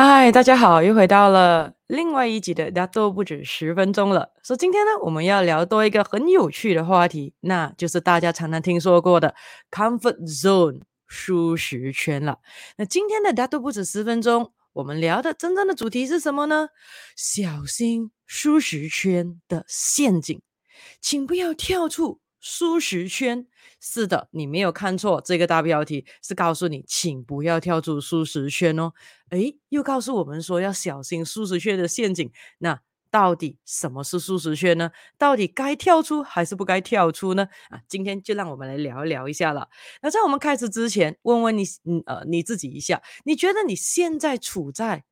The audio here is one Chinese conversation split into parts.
嗨，大家好，又回到了另外一集的大都不止十分钟了。说、so, 今天呢，我们要聊多一个很有趣的话题，那就是大家常常听说过的 comfort zone 舒适圈了。那今天的大都不止十分钟，我们聊的真正的主题是什么呢？小心舒适圈的陷阱，请不要跳出。舒适圈，是的，你没有看错，这个大标题是告诉你，请不要跳出舒适圈哦。诶，又告诉我们说要小心舒适圈的陷阱。那到底什么是舒适圈呢？到底该跳出还是不该跳出呢？啊，今天就让我们来聊一聊一下了。那在我们开始之前，问问你，嗯呃，你自己一下，你觉得你现在处在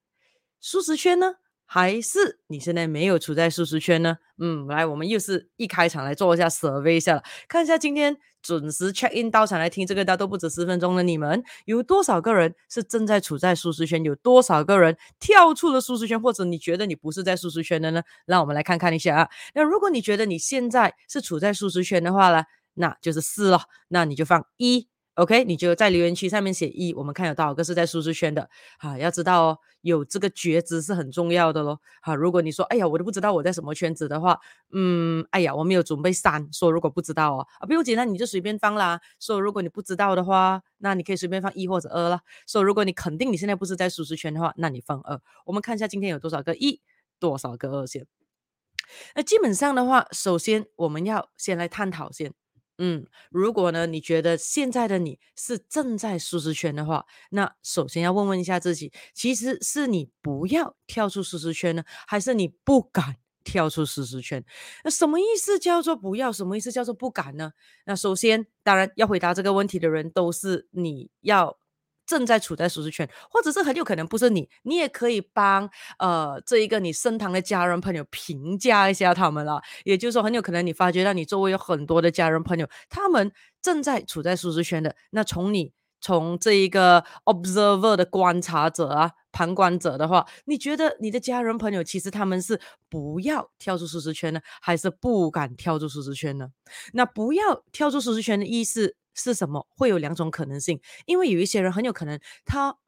舒适圈呢？还是你现在没有处在舒适圈呢？嗯，来，我们又是一开场来做一下 survey 一下了，看一下今天准时 check in 到场来听这个大都不止十分钟的你们，有多少个人是正在处在舒适圈？有多少个人跳出了舒适圈？或者你觉得你不是在舒适圈的呢？让我们来看看一下啊。那如果你觉得你现在是处在舒适圈的话呢，那就是四了，那你就放一。OK，你就在留言区上面写一，我们看有多少个是在舒适圈的。哈，要知道哦，有这个觉知是很重要的咯。哈，如果你说，哎呀，我都不知道我在什么圈子的话，嗯，哎呀，我没有准备三，说如果不知道哦，啊，不用紧，那你就随便放啦。说如果你不知道的话，那你可以随便放一或者二啦。说如果你肯定你现在不是在舒适圈的话，那你放二。我们看一下今天有多少个一，多少个二先。那基本上的话，首先我们要先来探讨先。嗯，如果呢，你觉得现在的你是正在舒适圈的话，那首先要问问一下自己，其实是你不要跳出舒适圈呢，还是你不敢跳出舒适圈？那什么意思叫做不要？什么意思叫做不敢呢？那首先，当然要回答这个问题的人都是你要。正在处在舒适圈，或者是很有可能不是你，你也可以帮呃这一个你身旁的家人朋友评价一下他们了。也就是说，很有可能你发觉到你周围有很多的家人朋友，他们正在处在舒适圈的。那从你从这一个 observer 的观察者啊，旁观者的话，你觉得你的家人朋友其实他们是不要跳出舒适圈呢，还是不敢跳出舒适圈呢？那不要跳出舒适圈的意思是什么？会有两种可能性，因为有一些人很有可能他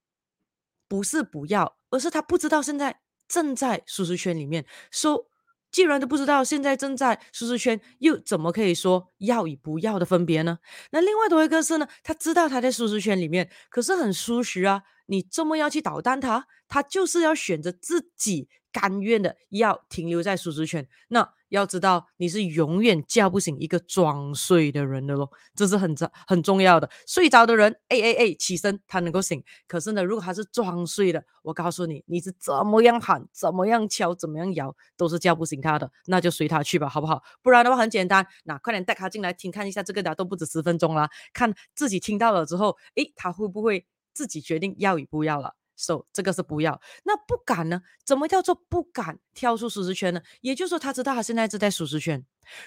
不是不要，而是他不知道现在正在舒适圈里面。说、既然都不知道现在正在舒适圈，又怎么可以说要与不要的分别呢？那另外多一个是呢，他知道他在舒适圈里面，可是很舒适啊。你这么要去捣蛋他，他就是要选择自己甘愿的要停留在舒适圈。那要知道，你是永远叫不醒一个装睡的人的咯，这是很重很重要的。睡着的人，哎哎哎，起身，他能够醒。可是呢，如果他是装睡的，我告诉你，你是怎么样喊、怎么样敲、怎么样摇，都是叫不醒他的。那就随他去吧，好不好？不然的话很简单，那快点带他进来听，看一下这个的都不止十分钟啦，看自己听到了之后，诶，他会不会？自己决定要与不要了，so 这个是不要。那不敢呢？怎么叫做不敢跳出舒适圈呢？也就是说，他知道他现在是在舒适圈，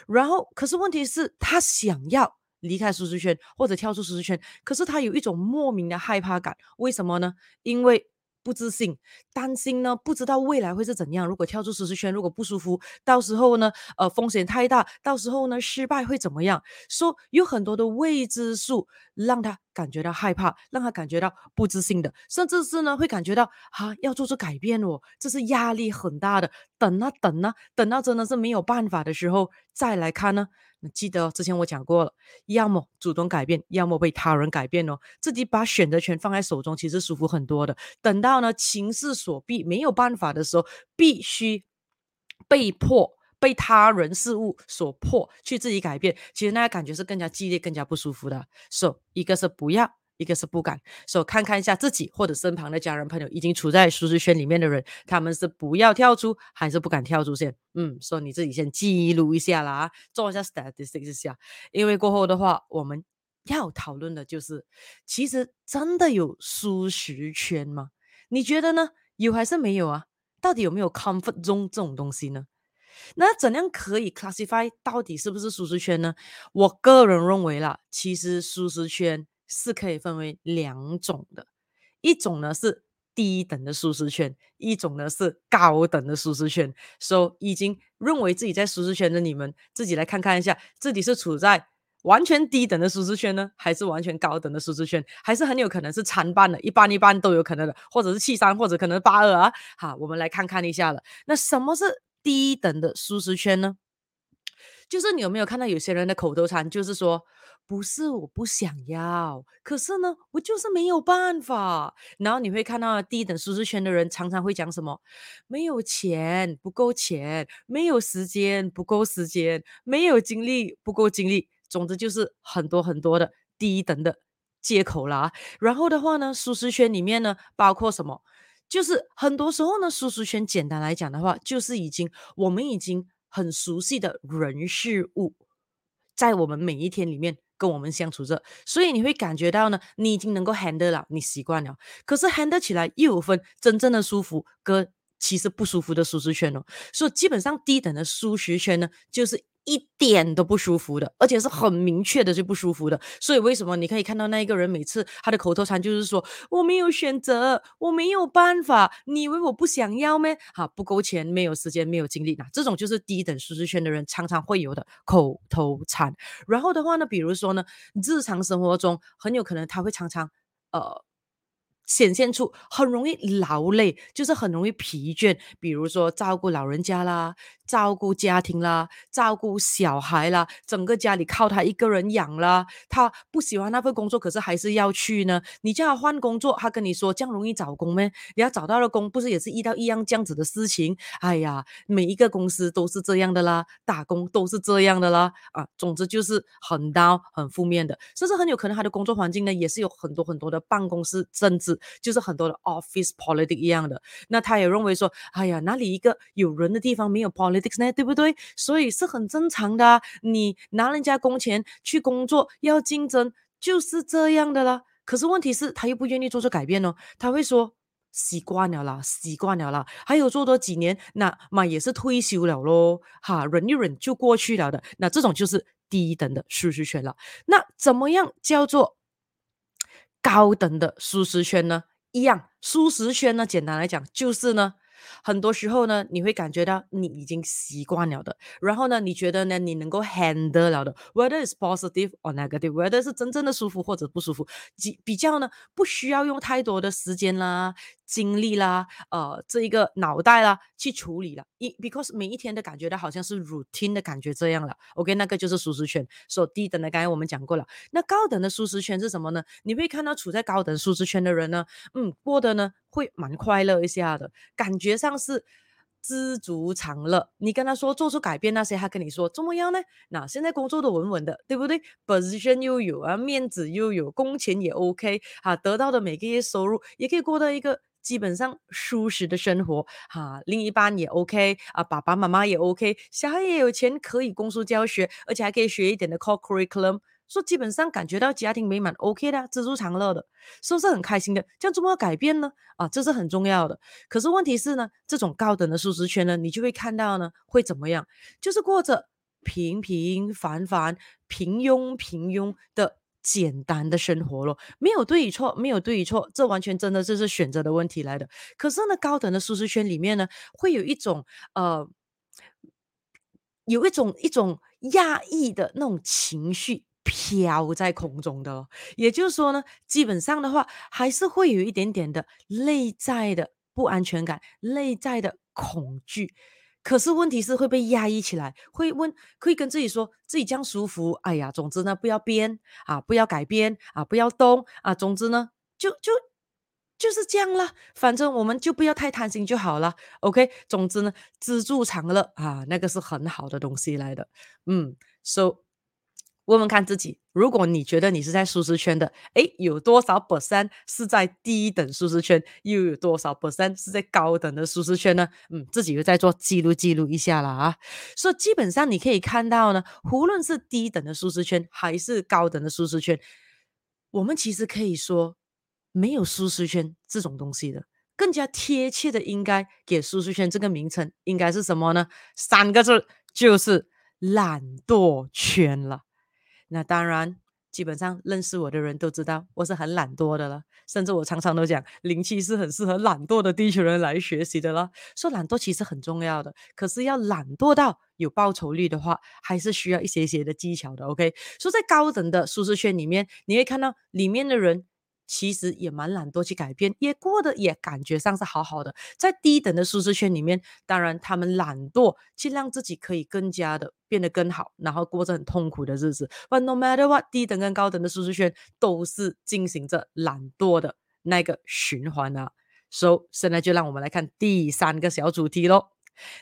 然后可是问题是，他想要离开舒适圈或者跳出舒适圈，可是他有一种莫名的害怕感。为什么呢？因为不自信，担心呢，不知道未来会是怎样。如果跳出舒适圈，如果不舒服，到时候呢，呃，风险太大，到时候呢，失败会怎么样？说、有很多的未知数，让他感觉到害怕，让他感觉到不自信的，甚至是呢，会感觉到啊，要做出改变哦，这是压力很大的。等啊等啊，等到真的是没有办法的时候，再来看呢。你记得哦之前我讲过了，要么主动改变，要么被他人改变哦。自己把选择权放在手中，其实舒服很多的。等到呢情势所逼，没有办法的时候，必须被迫被他人事物所迫去自己改变，其实那个感觉是更加激烈、更加不舒服的。So，一个是不要。一个是不敢，所以看看一下自己或者身旁的家人朋友已经处在舒适圈里面的人，他们是不要跳出还是不敢跳出先？嗯，所以你自己先记录一下啦，做一下 statistics 一下，因为过后的话我们要讨论的就是，其实真的有舒适圈吗？你觉得呢？有还是没有啊？到底有没有 comfort zone 这种东西呢？那怎样可以 classify 到底是不是舒适圈呢？我个人认为啦，其实舒适圈。是可以分为两种的，一种呢是低等的舒适圈，一种呢是高等的舒适圈。所以已经认为自己在舒适圈的你们，自己来看看一下，自己是处在完全低等的舒适圈呢，还是完全高等的舒适圈，还是很有可能是参半的，一半一半都有可能的，或者是七三，或者可能是八二啊。好，我们来看看一下了。那什么是低等的舒适圈呢？就是你有没有看到有些人的口头禅，就是说，不是我不想要，可是呢，我就是没有办法。然后你会看到低等舒适圈的人常常会讲什么？没有钱，不够钱；没有时间，不够时间；没有精力，不够精力。总之就是很多很多的低等的借口啦。然后的话呢，舒适圈里面呢，包括什么？就是很多时候呢，舒适圈简单来讲的话，就是已经我们已经很熟悉的人事物，在我们每一天里面跟我们相处着，所以你会感觉到呢，你已经能够 handle 了，你习惯了。可是 handle 起来又有分真正的舒服跟其实不舒服的舒适圈哦。所以基本上低等的舒适圈呢，就是。一点都不舒服的，而且是很明确的就不舒服的。所以为什么你可以看到那一个人每次他的口头禅就是说我没有选择，我没有办法。你以为我不想要咩？哈，不够钱，没有时间，没有精力。那这种就是低等舒适圈的人常常会有的口头禅。然后的话呢，比如说呢，日常生活中很有可能他会常常呃。显现出很容易劳累，就是很容易疲倦。比如说照顾老人家啦，照顾家庭啦，照顾小孩啦，整个家里靠他一个人养啦。他不喜欢那份工作，可是还是要去呢。你叫他换工作，他跟你说这样容易找工咩？你要找到了工，不是也是遇到一样这样子的事情？哎呀，每一个公司都是这样的啦，打工都是这样的啦。啊，总之就是很刀很负面的，甚至很有可能他的工作环境呢，也是有很多很多的办公室政治。就是很多的 office politics 一样的，那他也认为说，哎呀，哪里一个有人的地方没有 politics 呢？对不对？所以是很正常的啊。你拿人家工钱去工作，要竞争，就是这样的啦。可是问题是，他又不愿意做出改变哦。他会说习惯了啦，习惯了啦，还有做多几年，那嘛也是退休了咯。哈，忍一忍就过去了的。那这种就是低等的舒适圈了。那怎么样叫做？高等的舒适圈呢，一样舒适圈呢，简单来讲就是呢。很多时候呢，你会感觉到你已经习惯了的，然后呢，你觉得呢，你能够 handle 了的，whether is positive or negative，whether 是真正的舒服或者不舒服，比比较呢，不需要用太多的时间啦、精力啦、呃，这一个脑袋啦去处理了，一 because 每一天都感觉到好像是 routine 的感觉这样了，OK，那个就是舒适圈。所以低等的，刚才我们讲过了，那高等的舒适圈是什么呢？你会看到处在高等舒适圈的人呢，嗯，过得呢。会蛮快乐一下的，感觉上是知足常乐。你跟他说做出改变那些，他跟你说怎么样呢？那现在工作都稳稳的，对不对？position 又有啊，面子又有，工钱也 OK 啊，得到的每个月收入也可以过到一个基本上舒适的生活哈、另一半也 OK 啊，爸爸妈妈也 OK，小孩也有钱可以供书教学，而且还可以学一点的 core curriculum。说基本上感觉到家庭美满，OK 的，知足常乐的，是不是很开心的？这样怎么改变呢？啊，这是很重要的。可是问题是呢，这种高等的舒适圈呢，你就会看到呢，会怎么样？就是过着平平凡凡、平庸平庸的简单的生活咯，没有对与错，没有对与错，这完全真的就是选择的问题来的。可是呢，高等的舒适圈里面呢，会有一种呃，有一种一种压抑的那种情绪。飘在空中的，也就是说呢，基本上的话，还是会有一点点的内在的不安全感，内在的恐惧。可是问题是会被压抑起来，会问，可以跟自己说自己这样舒服。哎呀，总之呢，不要编啊，不要改编啊，不要动啊，总之呢，就就就是这样了。反正我们就不要太贪心就好了。OK，总之呢，知足常乐啊，那个是很好的东西来的。嗯，So。问问看自己，如果你觉得你是在舒适圈的，诶，有多少 percent 是在低等舒适圈，又有多少 percent 是在高等的舒适圈呢？嗯，自己又在做记录记录一下了啊。所以基本上你可以看到呢，无论是低等的舒适圈还是高等的舒适圈，我们其实可以说没有舒适圈这种东西的，更加贴切的应该给舒适圈这个名称应该是什么呢？三个字，就是懒惰圈了。那当然，基本上认识我的人都知道我是很懒惰的了，甚至我常常都讲灵气是很适合懒惰的地球人来学习的了。说懒惰其实很重要的，可是要懒惰到有报酬率的话，还是需要一些些的技巧的。OK，说在高等的舒适圈里面，你会看到里面的人。其实也蛮懒惰去改变，也过得也感觉上是好好的。在低等的舒适圈里面，当然他们懒惰去让自己可以更加的变得更好，然后过着很痛苦的日子。But no matter what，低等跟高等的舒适圈都是进行着懒惰的那个循环啊。So，现在就让我们来看第三个小主题喽。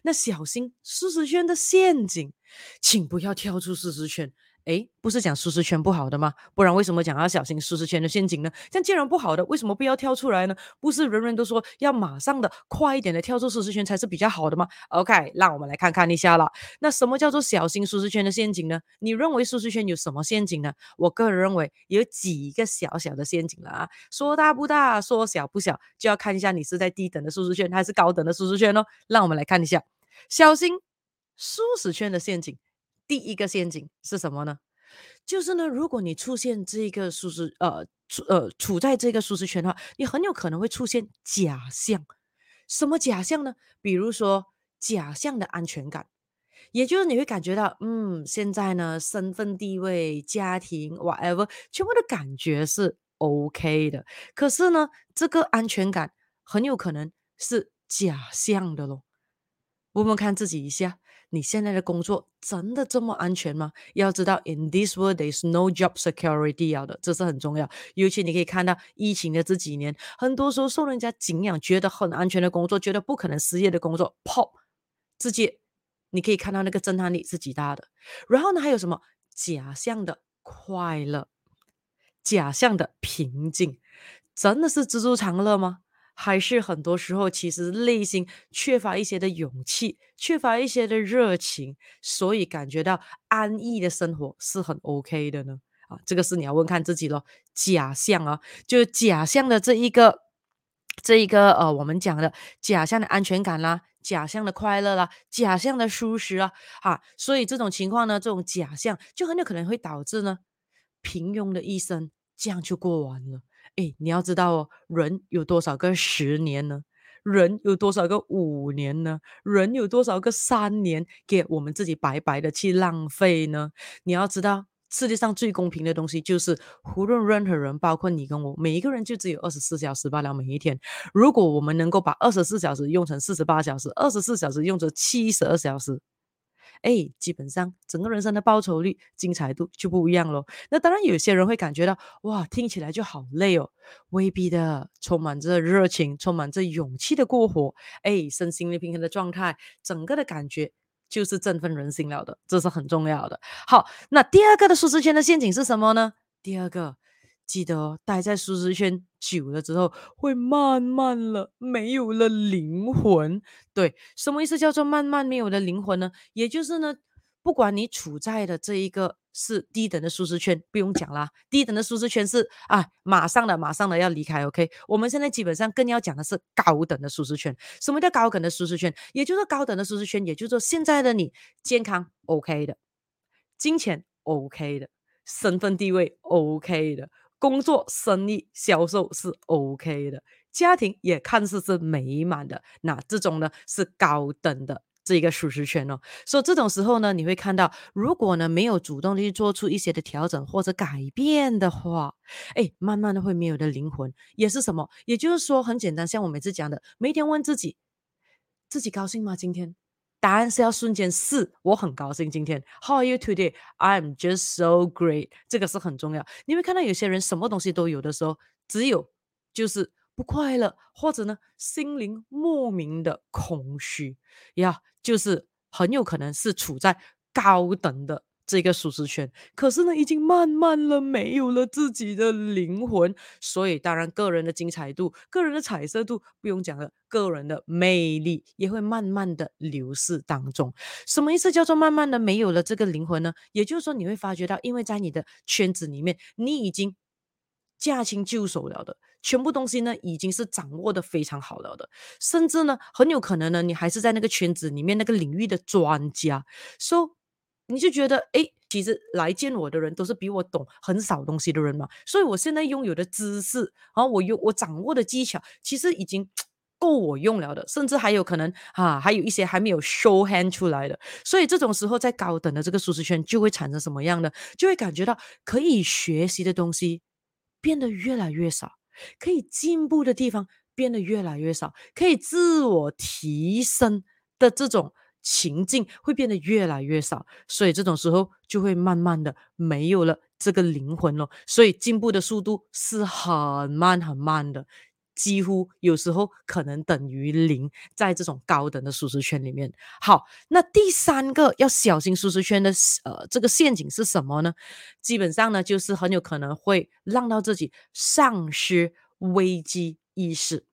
那小心舒适圈的陷阱，请不要跳出舒适圈。诶，不是讲舒适圈不好的吗？不然为什么讲要小心舒适圈的陷阱呢？这样既然不好的，为什么不要跳出来呢？不是人人都说要马上的、快一点的跳出舒适圈才是比较好的吗？OK，让我们来看看一下了。那什么叫做小心舒适圈的陷阱呢？你认为舒适圈有什么陷阱呢？我个人认为有几个小小的陷阱了啊，说大不大，说小不小，就要看一下你是在低等的舒适圈还是高等的舒适圈哦。让我们来看一下，小心舒适圈的陷阱。第一个陷阱是什么呢？就是呢，如果你出现这个舒适呃处呃处在这个舒适圈的话，你很有可能会出现假象。什么假象呢？比如说假象的安全感，也就是你会感觉到，嗯，现在呢，身份地位、家庭，whatever，全部的感觉是 OK 的。可是呢，这个安全感很有可能是假象的咯。我们看自己一下。你现在的工作真的这么安全吗？要知道，in this world there is no job security 要的，这是很重要。尤其你可以看到疫情的这几年，很多时候受人家敬仰、觉得很安全的工作，觉得不可能失业的工作，pop，直接你可以看到那个震撼力是极大的。然后呢，还有什么假象的快乐、假象的平静，真的是知足常乐吗？还是很多时候，其实内心缺乏一些的勇气，缺乏一些的热情，所以感觉到安逸的生活是很 OK 的呢？啊，这个是你要问看自己咯。假象啊，就是假象的这一个，这一个呃，我们讲的假象的安全感啦，假象的快乐啦，假象的舒适啊，啊，所以这种情况呢，这种假象就很有可能会导致呢，平庸的一生这样就过完了。哎，你要知道哦，人有多少个十年呢？人有多少个五年呢？人有多少个三年给我们自己白白的去浪费呢？你要知道，世界上最公平的东西就是，无论任何人，包括你跟我，每一个人就只有二十四小时罢了。每一天，如果我们能够把二十四小时用成四十八小时，二十四小时用成七十二小时。哎，基本上整个人生的报酬率、精彩度就不一样咯。那当然，有些人会感觉到，哇，听起来就好累哦。未必的，充满着热情、充满着勇气的过活，哎，身心的平衡的状态，整个的感觉就是振奋人心了的，这是很重要的。好，那第二个的舒适圈的陷阱是什么呢？第二个。记得，待在舒适圈久了之后，会慢慢了没有了灵魂。对，什么意思叫做慢慢没有了灵魂呢？也就是呢，不管你处在的这一个是低等的舒适圈，不用讲啦，低等的舒适圈是啊，马上的马上的要离开。OK，我们现在基本上更要讲的是高等的舒适圈。什么叫高等的舒适圈？也就是高等的舒适圈，也就是说现在的你健康 OK 的，金钱 OK 的，身份地位 OK 的。工作、生意、销售是 OK 的，家庭也看似是美满的，那这种呢是高等的这一个舒适圈哦。所以这种时候呢，你会看到，如果呢没有主动的去做出一些的调整或者改变的话，哎，慢慢的会没有的灵魂，也是什么？也就是说，很简单，像我每次讲的，每天问自己，自己高兴吗？今天？答案是要瞬间四，我很高兴今天。How are you today? I'm just so great。这个是很重要。你会看到有些人什么东西都有的时候，只有就是不快乐，或者呢心灵莫名的空虚呀就是很有可能是处在高等的。这个舒适圈，可是呢，已经慢慢了没有了自己的灵魂，所以当然个人的精彩度、个人的彩色度不用讲了，个人的魅力也会慢慢的流逝当中。什么意思叫做慢慢的没有了这个灵魂呢？也就是说，你会发觉到，因为在你的圈子里面，你已经驾轻就熟了的，全部东西呢已经是掌握的非常好了的，甚至呢很有可能呢，你还是在那个圈子里面那个领域的专家，说、so,。你就觉得，哎，其实来见我的人都是比我懂很少东西的人嘛，所以我现在拥有的知识，然后我有我掌握的技巧，其实已经够我用了的，甚至还有可能啊，还有一些还没有 show hand 出来的。所以这种时候，在高等的这个舒适圈就会产生什么样的？就会感觉到可以学习的东西变得越来越少，可以进步的地方变得越来越少，可以自我提升的这种。情境会变得越来越少，所以这种时候就会慢慢的没有了这个灵魂了，所以进步的速度是很慢很慢的，几乎有时候可能等于零，在这种高等的舒适圈里面。好，那第三个要小心舒适圈的呃这个陷阱是什么呢？基本上呢，就是很有可能会让到自己丧失危机意识。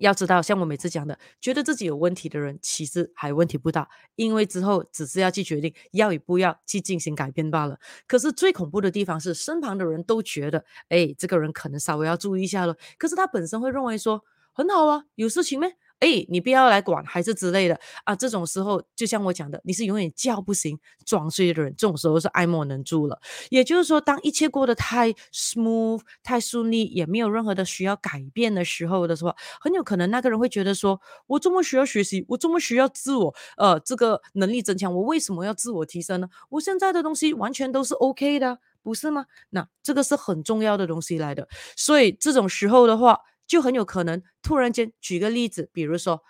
要知道，像我每次讲的，觉得自己有问题的人，其实还问题不大，因为之后只是要去决定要与不要去进行改变罢了。可是最恐怖的地方是，身旁的人都觉得，哎，这个人可能稍微要注意一下了。可是他本身会认为说，很好啊，有事情没？哎，你不要来管，还是之类的啊。这种时候，就像我讲的，你是永远叫不醒装睡的人。这种时候是爱莫能助了。也就是说，当一切过得太 smooth、太顺利，也没有任何的需要改变的时候的时候，很有可能那个人会觉得说：我这么需要学习，我这么需要自我呃这个能力增强，我为什么要自我提升呢？我现在的东西完全都是 OK 的，不是吗？那这个是很重要的东西来的。所以这种时候的话。就很有可能突然间，举个例子，比如说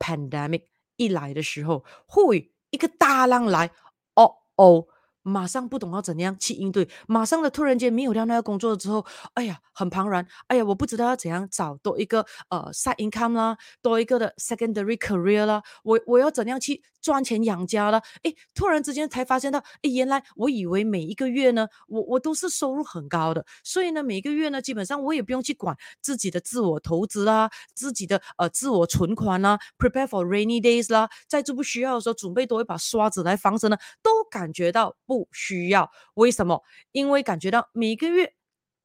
pandemic 一来的时候，会一个大浪来，哦哦。马上不懂要怎样去应对，马上的突然间没有掉那个工作之后，哎呀，很茫然，哎呀，我不知道要怎样找多一个呃 side income 啦，多一个的 secondary career 啦，我我要怎样去赚钱养家啦？哎，突然之间才发现到，哎，原来我以为每一个月呢，我我都是收入很高的，所以呢，每个月呢，基本上我也不用去管自己的自我投资啦，自己的呃自我存款啦，prepare for rainy days 啦，在这不需要的时候准备多一把刷子来防身呢，都感觉到。不需要，为什么？因为感觉到每个月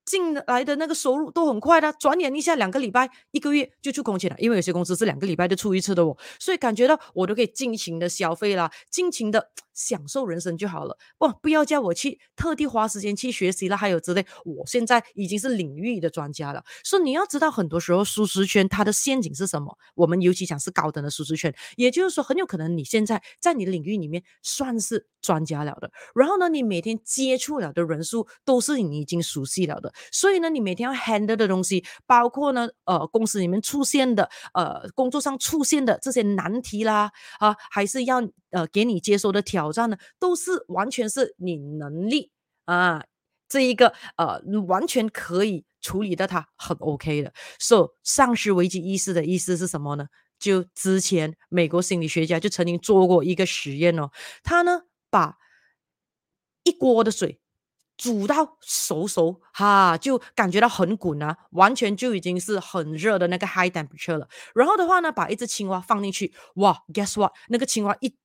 进来的那个收入都很快的，转眼一下两个礼拜、一个月就出空钱了。因为有些公司是两个礼拜就出一次的哦，所以感觉到我都可以尽情的消费啦，尽情的。享受人生就好了，不，不要叫我去特地花时间去学习了，还有之类。我现在已经是领域的专家了，所以你要知道，很多时候舒适圈它的陷阱是什么？我们尤其讲是高等的舒适圈，也就是说，很有可能你现在在你的领域里面算是专家了的，然后呢，你每天接触了的人数都是你已经熟悉了的，所以呢，你每天要 handle 的东西，包括呢，呃，公司里面出现的，呃，工作上出现的这些难题啦，啊，还是要呃给你接收的挑。战呢，都是完全是你能力啊，这一个呃，完全可以处理的，它很 OK 的。So，丧失危机意识的意思是什么呢？就之前美国心理学家就曾经做过一个实验哦，他呢把一锅的水煮到熟熟，哈，就感觉到很滚啊，完全就已经是很热的那个 high temperature 了。然后的话呢，把一只青蛙放进去，哇，guess what？那个青蛙一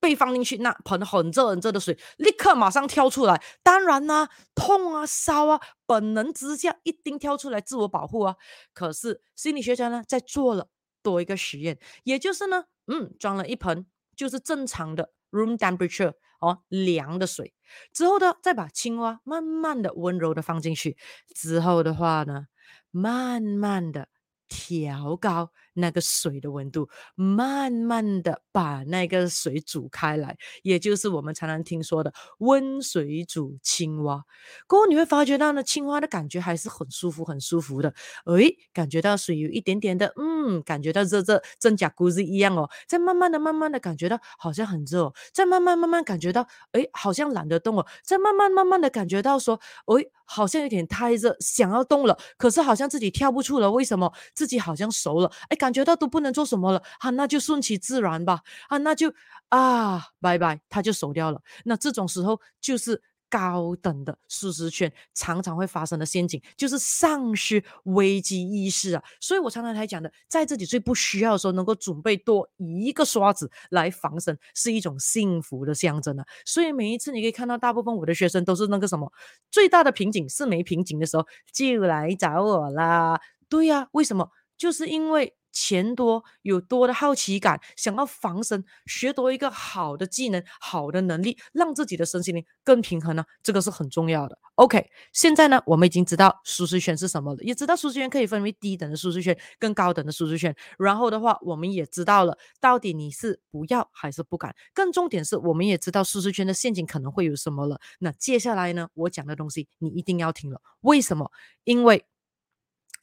被放进去那盆很热很热的水，立刻马上跳出来。当然啦、痛啊，烧啊，本能之下一定跳出来自我保护啊。可是心理学家呢，在做了多一个实验，也就是呢，嗯，装了一盆就是正常的 room temperature 哦凉的水，之后呢，再把青蛙慢慢的温柔的放进去，之后的话呢，慢慢的。调高那个水的温度，慢慢的把那个水煮开来，也就是我们常常听说的温水煮青蛙。过后你会发觉到呢，青蛙的感觉还是很舒服，很舒服的。诶，感觉到水有一点点的，嗯，感觉到热热，真假咕子一样哦。再慢慢的、慢慢的感觉到好像很热哦，再慢慢慢慢感觉到，诶，好像懒得动哦。再慢慢慢慢的感觉到说，诶，好像有点太热，想要动了，可是好像自己跳不出了，为什么？自己好像熟了，哎，感感觉到都不能做什么了，啊，那就顺其自然吧，啊，那就啊，拜拜，他就走掉了。那这种时候就是高等的舒适圈常常会发生的陷阱，就是丧失危机意识啊。所以我常常才讲的，在自己最不需要的时候，能够准备多一个刷子来防身，是一种幸福的象征啊。所以每一次你可以看到，大部分我的学生都是那个什么，最大的瓶颈是没瓶颈的时候，就来找我啦。对呀、为什么？就是因为钱多，有多的好奇感，想要防身，学多一个好的技能、好的能力，让自己的身心灵更平衡呢？这个是很重要的。OK，现在呢，我们已经知道舒适圈是什么了，也知道舒适圈可以分为低等的舒适圈跟高等的舒适圈。然后的话，我们也知道了到底你是不要还是不敢。更重点是，我们也知道舒适圈的陷阱可能会有什么了。那接下来呢，我讲的东西你一定要听了。为什么？因为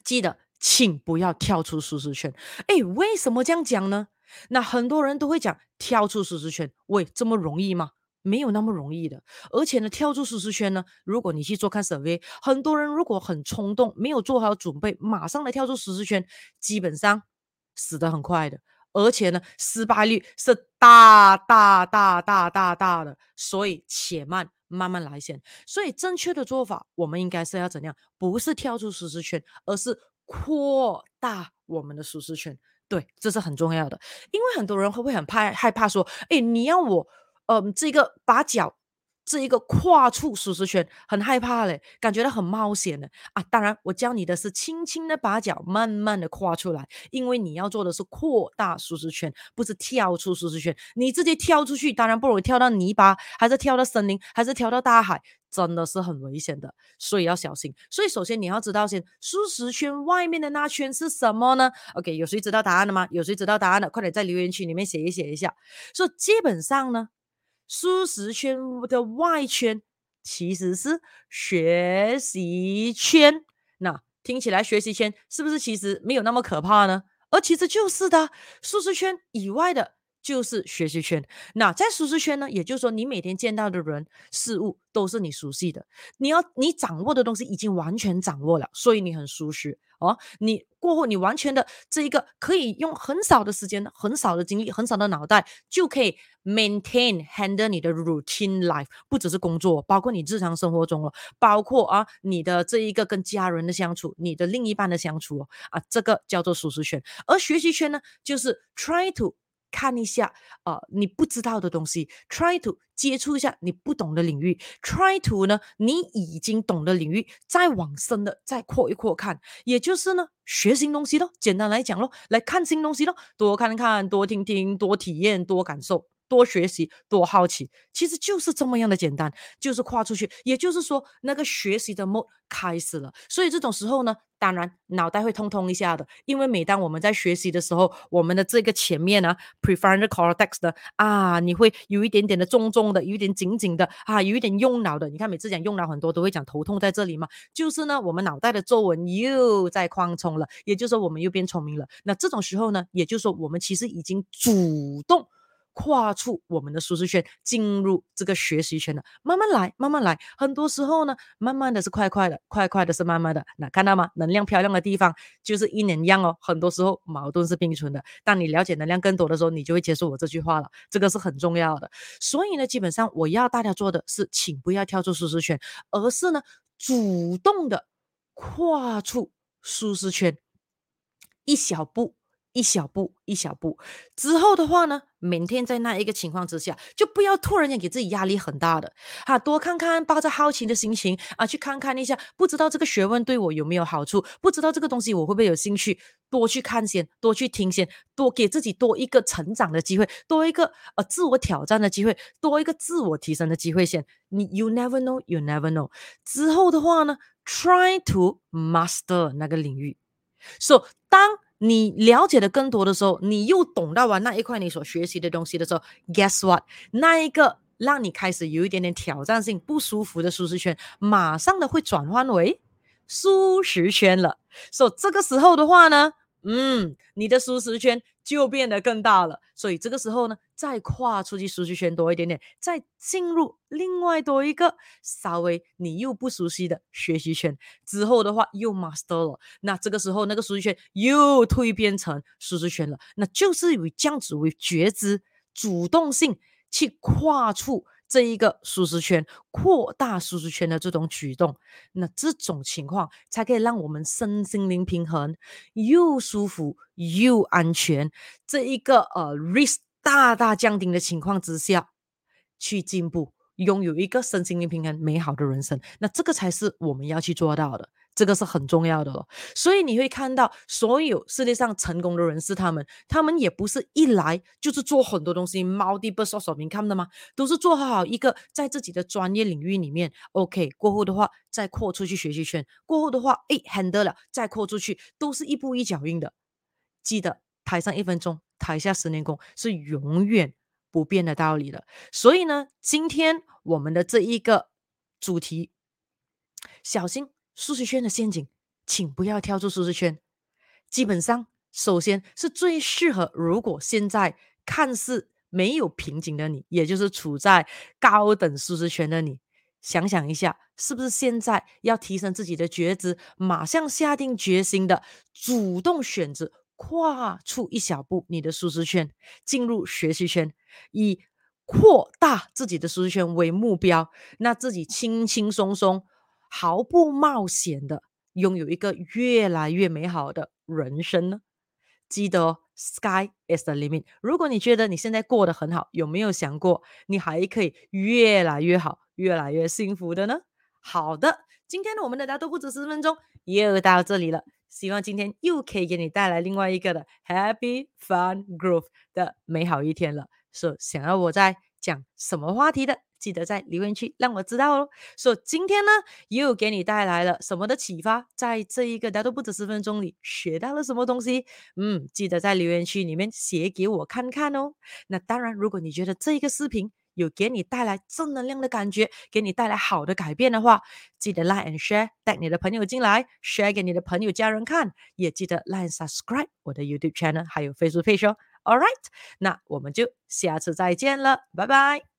记得。请不要跳出舒适圈。哎，为什么这样讲呢？那很多人都会讲跳出舒适圈，喂，这么容易吗？没有那么容易的。而且呢，跳出舒适圈呢，如果你去做看 survey，很多人如果很冲动，没有做好准备，马上来跳出舒适圈，基本上死得很快的。而且呢，失败率是大大大大大大的。所以且慢，慢慢来先。所以正确的做法，我们应该是要怎样？不是跳出舒适圈，而是。扩大我们的舒适圈，对，这是很重要的。因为很多人会不会很怕害怕说，哎，你要我，嗯、这个把脚。这一个跨出舒适圈很害怕嘞，感觉到很冒险的啊！当然，我教你的是轻轻的把脚慢慢的跨出来，因为你要做的是扩大舒适圈，不是跳出舒适圈。你直接跳出去，当然不容易跳到泥巴，还是跳到森林，还是跳到大海，真的是很危险的，所以要小心。所以首先你要知道先，舒适圈外面的那圈是什么呢？OK，有谁知道答案的吗？有谁知道答案的？快点在留言区里面写一写一下。所以基本上呢。舒适圈的外圈其实是学习圈，那听起来学习圈是不是其实没有那么可怕呢？而其实就是的，舒适圈以外的就是学习圈。那在舒适圈呢，也就是说你每天见到的人事物都是你熟悉的，你要你掌握的东西已经完全掌握了，所以你很舒适。哦，你过后你完全的这一个可以用很少的时间、很少的精力、很少的脑袋就可以 maintain handle 你的 routine life，不只是工作，包括你日常生活中哦，包括啊你的这一个跟家人的相处、你的另一半的相处哦，啊这个叫做舒适圈，而学习圈呢，就是 try to。看一下，呃，你不知道的东西，try to 接触一下你不懂的领域，try to 呢，你已经懂的领域，再往深的再扩一扩看，也就是呢，学新东西咯，简单来讲咯，来看新东西咯，多看看，多听听，多体验，多感受。多学习，多好奇，其实就是这么样的简单，就是跨出去。也就是说，那个学习的 mode 开始了。所以这种时候呢，当然脑袋会通通一下的，因为每当我们在学习的时候，我们的这个前面呢，prefrontal cortex 的啊，你会有一点点的重重的，有一点紧紧的啊，有一点用脑的。你看每次讲用脑很多都会讲头痛在这里嘛，就是呢，我们脑袋的皱纹又在扩充了，也就是说我们又变聪明了。那这种时候呢，也就是说我们其实已经主动。跨出我们的舒适圈，进入这个学习圈的，慢慢来，慢慢来。很多时候呢，慢慢的是快快的，快快的是慢慢的。那看到吗？能量漂亮的地方就是阴阳阳哦。很多时候矛盾是并存的。当你了解能量更多的时候，你就会接受我这句话了。这个是很重要的。所以呢，基本上我要大家做的是，请不要跳出舒适圈，而是呢，主动的跨出舒适圈，一小步。一小步，一小步之后的话呢，每天在那一个情况之下，就不要突然间给自己压力很大的，哈，多看看，抱着好奇的心情啊，去看看一下，不知道这个学问对我有没有好处，不知道这个东西我会不会有兴趣，多去看先，多去听先，多给自己多一个成长的机会，多一个呃自我挑战的机会，多一个自我提升的机会先。你 you never know, you never know。之后的话呢，try to master 那个领域。So 当你了解的更多的时候，你又懂到了那一块你所学习的东西的时候，Guess what？那一个让你开始有一点点挑战性、不舒服的舒适圈，马上的会转换为舒适圈了。所以这个时候的话呢，嗯，你的舒适圈就变得更大了。所以这个时候呢，再跨出去舒适圈多一点点，再进入另外多一个稍微你又不熟悉的学习圈之后的话，又 master 了。那这个时候那个舒适圈又蜕变成舒适圈了。那就是以这样子为觉知、主动性去跨出这一个舒适圈、扩大舒适圈的这种举动。那这种情况才可以让我们身心灵平衡，又舒服又安全。这一个呃 risk。大大降低的情况之下去进步，拥有一个身心灵平衡、美好的人生，那这个才是我们要去做到的。这个是很重要的哦，所以你会看到所有世界上成功的人士，他们他们也不是一来就是做很多东西，multiple source of income 的吗？都是做好一个在自己的专业领域里面，OK 过后的话再扩出去学习圈，过后的话诶 handle 了再扩出去，都是一步一脚印的。记得台上一分钟，台下十年功是永远不变的道理了。所以呢，今天我们的这一个主题，小心。舒适圈的陷阱，请不要跳出舒适圈。基本上，首先是最适合，如果现在看似没有瓶颈的你，也就是处在高等舒适圈的你，想想一下，是不是现在要提升自己的觉知，马上下定决心的主动选择跨出一小步，你的舒适圈，进入学习圈，以扩大自己的舒适圈为目标，那自己轻轻松松。毫不冒险的拥有一个越来越美好的人生呢？记得哦 Sky is the limit。如果你觉得你现在过得很好，有没有想过你还可以越来越好、越来越幸福的呢？好的，今天呢，我们的大都不止十分钟又到这里了。希望今天又可以给你带来另外一个的 Happy Fun Growth 的美好一天了。说、so, 想要我在讲什么话题的？记得在留言区让我知道哦。说、so, 今天呢，又给你带来了什么的启发？在这一个大都不止十分钟里学到了什么东西？嗯，记得在留言区里面写给我看看哦。那当然，如果你觉得这一个视频有给你带来正能量的感觉，给你带来好的改变的话，记得 like and share，带你的朋友进来，share 给你的朋友家人看，也记得 like subscribe 我的 YouTube channel，还有 Facebook page 哦。All right，那我们就下次再见了，拜拜。